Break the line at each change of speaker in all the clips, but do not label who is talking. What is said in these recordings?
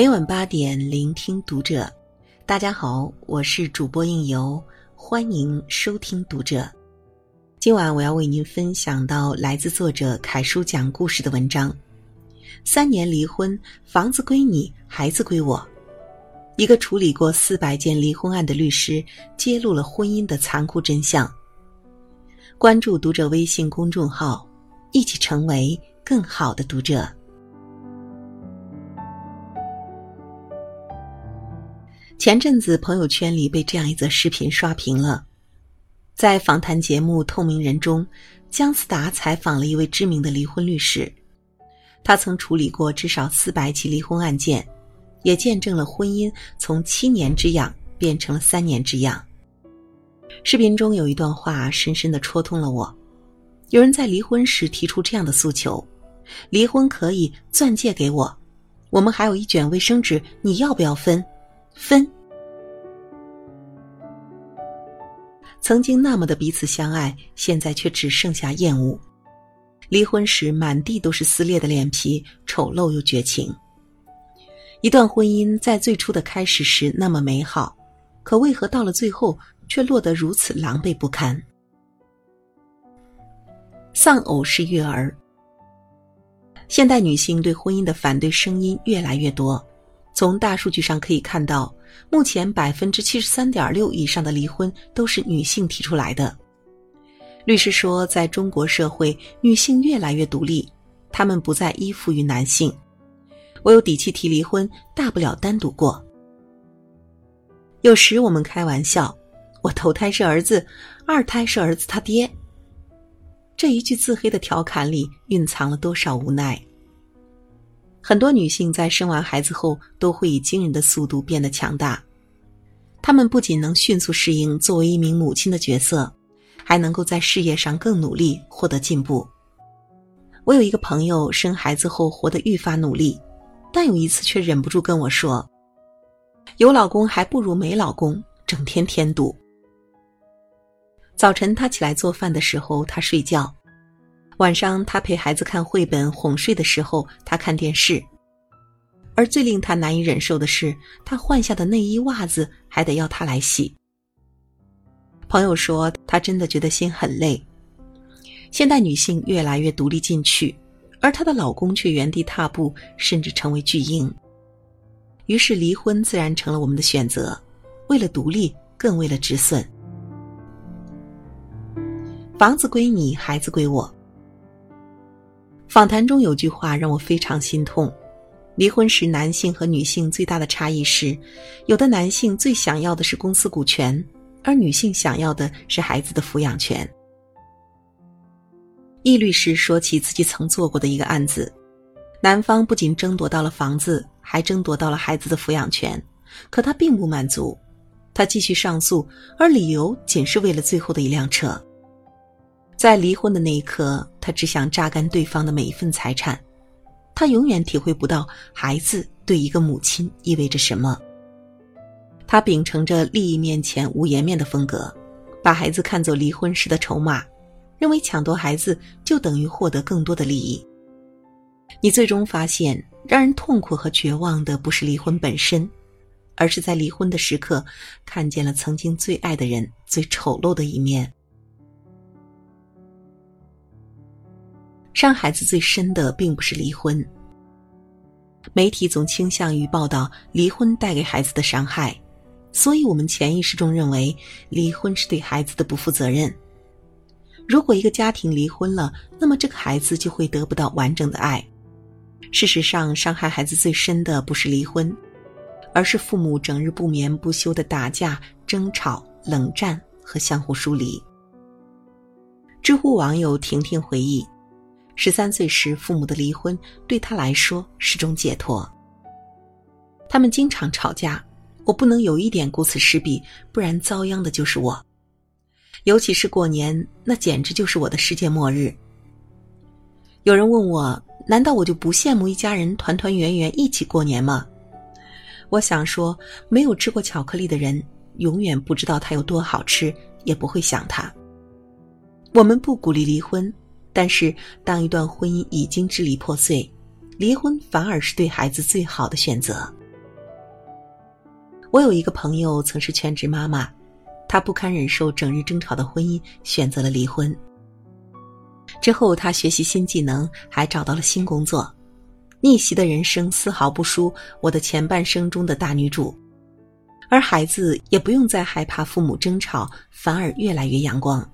每晚八点，聆听读者。大家好，我是主播应由，欢迎收听读者。今晚我要为您分享到来自作者凯叔讲故事的文章：三年离婚，房子归你，孩子归我。一个处理过四百件离婚案的律师揭露了婚姻的残酷真相。关注读者微信公众号，一起成为更好的读者。前阵子朋友圈里被这样一则视频刷屏了，在访谈节目《透明人》中，姜思达采访了一位知名的离婚律师，他曾处理过至少四百起离婚案件，也见证了婚姻从七年之痒变成了三年之痒。视频中有一段话深深的戳痛了我，有人在离婚时提出这样的诉求：离婚可以，钻戒给我，我们还有一卷卫生纸，你要不要分？分。曾经那么的彼此相爱，现在却只剩下厌恶。离婚时满地都是撕裂的脸皮，丑陋又绝情。一段婚姻在最初的开始时那么美好，可为何到了最后却落得如此狼狈不堪？丧偶式育儿，现代女性对婚姻的反对声音越来越多。从大数据上可以看到，目前百分之七十三点六以上的离婚都是女性提出来的。律师说，在中国社会，女性越来越独立，她们不再依附于男性。我有底气提离婚，大不了单独过。有时我们开玩笑，我头胎是儿子，二胎是儿子他爹。这一句自黑的调侃里，蕴藏了多少无奈？很多女性在生完孩子后都会以惊人的速度变得强大，她们不仅能迅速适应作为一名母亲的角色，还能够在事业上更努力，获得进步。我有一个朋友生孩子后活得愈发努力，但有一次却忍不住跟我说：“有老公还不如没老公，整天添堵。”早晨她起来做饭的时候，他睡觉。晚上，他陪孩子看绘本哄睡的时候，他看电视。而最令他难以忍受的是，他换下的内衣袜子还得要他来洗。朋友说，他真的觉得心很累。现代女性越来越独立进取，而她的老公却原地踏步，甚至成为巨婴。于是，离婚自然成了我们的选择，为了独立，更为了止损。房子归你，孩子归我。访谈中有句话让我非常心痛：离婚时，男性和女性最大的差异是，有的男性最想要的是公司股权，而女性想要的是孩子的抚养权。易律师说起自己曾做过的一个案子，男方不仅争夺到了房子，还争夺到了孩子的抚养权，可他并不满足，他继续上诉，而理由仅是为了最后的一辆车。在离婚的那一刻，他只想榨干对方的每一份财产，他永远体会不到孩子对一个母亲意味着什么。他秉承着利益面前无颜面的风格，把孩子看作离婚时的筹码，认为抢夺孩子就等于获得更多的利益。你最终发现，让人痛苦和绝望的不是离婚本身，而是在离婚的时刻，看见了曾经最爱的人最丑陋的一面。伤孩子最深的并不是离婚。媒体总倾向于报道离婚带给孩子的伤害，所以我们潜意识中认为离婚是对孩子的不负责任。如果一个家庭离婚了，那么这个孩子就会得不到完整的爱。事实上，伤害孩子最深的不是离婚，而是父母整日不眠不休的打架、争吵、冷战和相互疏离。知乎网友婷婷回忆。十三岁时，父母的离婚对他来说是种解脱。他们经常吵架，我不能有一点顾此失彼，不然遭殃的就是我。尤其是过年，那简直就是我的世界末日。有人问我，难道我就不羡慕一家人团团圆圆一起过年吗？我想说，没有吃过巧克力的人，永远不知道它有多好吃，也不会想它。我们不鼓励离婚。但是，当一段婚姻已经支离破碎，离婚反而是对孩子最好的选择。我有一个朋友曾是全职妈妈，她不堪忍受整日争吵的婚姻，选择了离婚。之后，她学习新技能，还找到了新工作，逆袭的人生丝毫不输我的前半生中的大女主，而孩子也不用再害怕父母争吵，反而越来越阳光。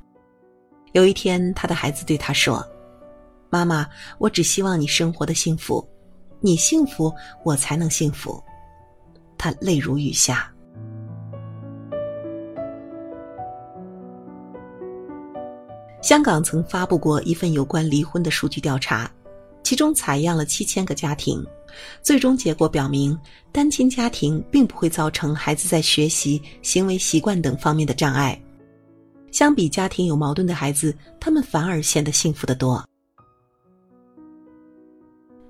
有一天，他的孩子对他说：“妈妈，我只希望你生活的幸福，你幸福，我才能幸福。”他泪如雨下。香港曾发布过一份有关离婚的数据调查，其中采样了七千个家庭，最终结果表明，单亲家庭并不会造成孩子在学习、行为习惯等方面的障碍。相比家庭有矛盾的孩子，他们反而显得幸福的多。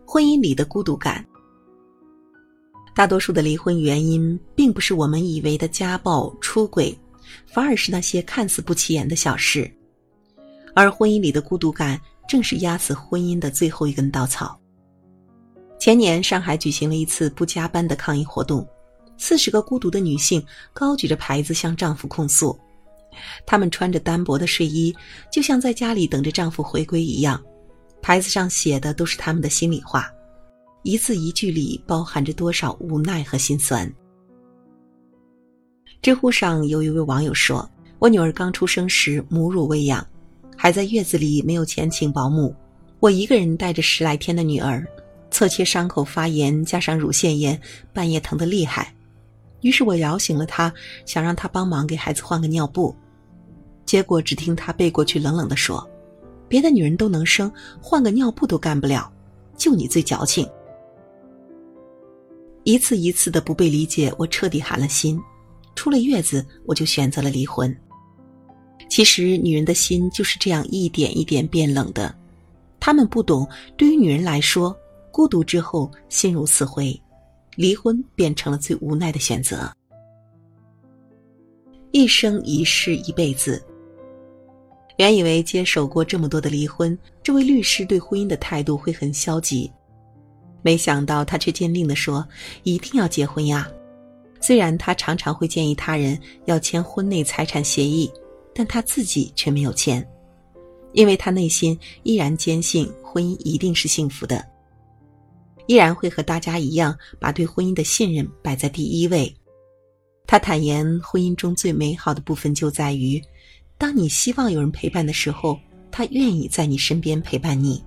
婚姻里的孤独感，大多数的离婚原因并不是我们以为的家暴、出轨，反而是那些看似不起眼的小事。而婚姻里的孤独感，正是压死婚姻的最后一根稻草。前年，上海举行了一次不加班的抗议活动，四十个孤独的女性高举着牌子向丈夫控诉，她们穿着单薄的睡衣，就像在家里等着丈夫回归一样。牌子上写的都是他们的心里话，一字一句里包含着多少无奈和心酸。知乎上有一位网友说：“我女儿刚出生时母乳喂养。”还在月子里，没有钱请保姆，我一个人带着十来天的女儿，侧切伤口发炎，加上乳腺炎，半夜疼得厉害。于是我摇醒了她，想让她帮忙给孩子换个尿布，结果只听他背过去冷冷地说：“别的女人都能生，换个尿布都干不了，就你最矫情。”一次一次的不被理解，我彻底寒了心。出了月子，我就选择了离婚。其实，女人的心就是这样一点一点变冷的。她们不懂，对于女人来说，孤独之后心如死灰，离婚变成了最无奈的选择。一生一世一辈子。原以为接手过这么多的离婚，这位律师对婚姻的态度会很消极，没想到他却坚定地说：“一定要结婚呀！”虽然他常常会建议他人要签婚内财产协议。但他自己却没有签，因为他内心依然坚信婚姻一定是幸福的，依然会和大家一样把对婚姻的信任摆在第一位。他坦言，婚姻中最美好的部分就在于，当你希望有人陪伴的时候，他愿意在你身边陪伴你。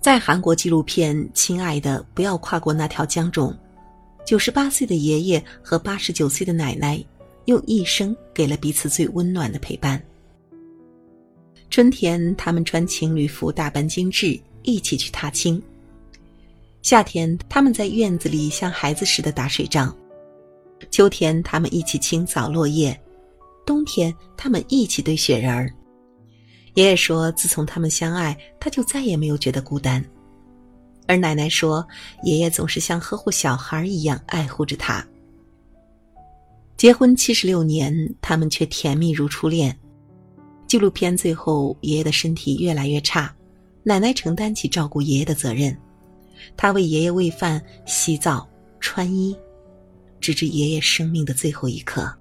在韩国纪录片《亲爱的，不要跨过那条江》中，九十八岁的爷爷和八十九岁的奶奶。用一生给了彼此最温暖的陪伴。春天，他们穿情侣服，打扮精致，一起去踏青；夏天，他们在院子里像孩子似的打水仗；秋天，他们一起清扫落叶；冬天，他们一起堆雪人儿。爷爷说：“自从他们相爱，他就再也没有觉得孤单。”而奶奶说：“爷爷总是像呵护小孩一样爱护着他。”结婚七十六年，他们却甜蜜如初恋。纪录片最后，爷爷的身体越来越差，奶奶承担起照顾爷爷的责任，她为爷爷喂饭、洗澡、穿衣，直至爷爷生命的最后一刻。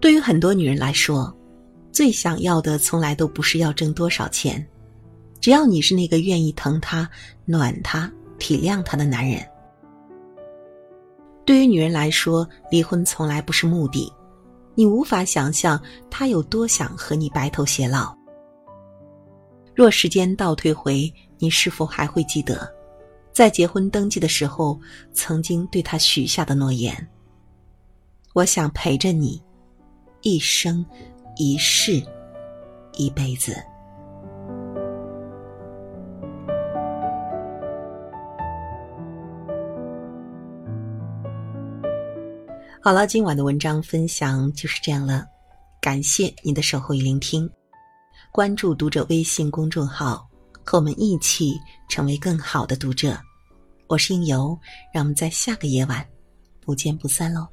对于很多女人来说，最想要的从来都不是要挣多少钱，只要你是那个愿意疼她、暖她、体谅她的男人。对于女人来说，离婚从来不是目的。你无法想象他有多想和你白头偕老。若时间倒退回，你是否还会记得，在结婚登记的时候曾经对他许下的诺言？我想陪着你，一生一世，一辈子。好了，今晚的文章分享就是这样了，感谢你的守候与聆听，关注读者微信公众号，和我们一起成为更好的读者。我是应由，让我们在下个夜晚不见不散喽。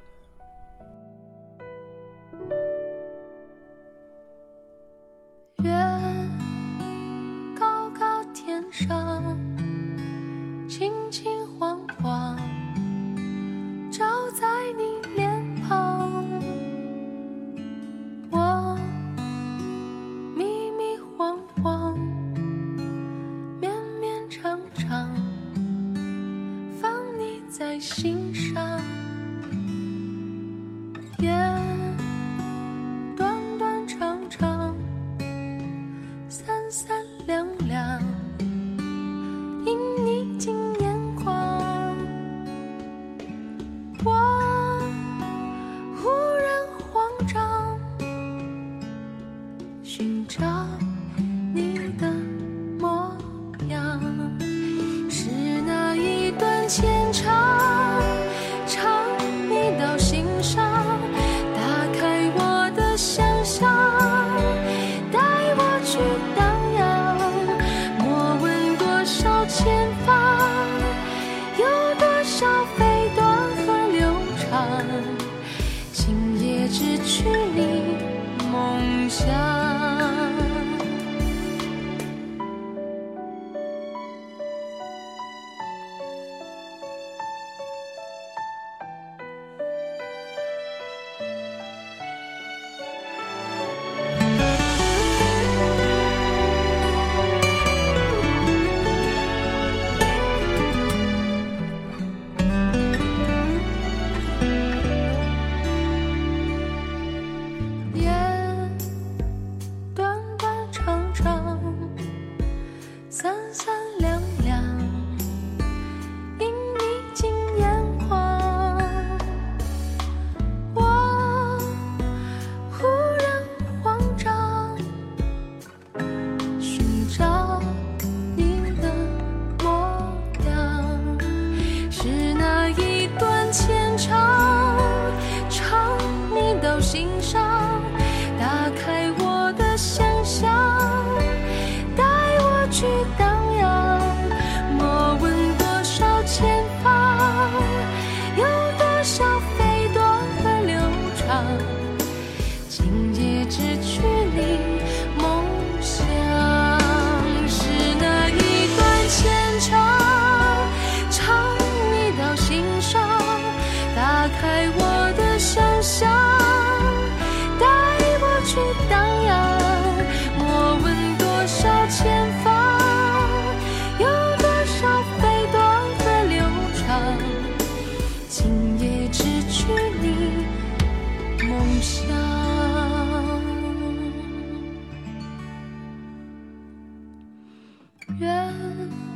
远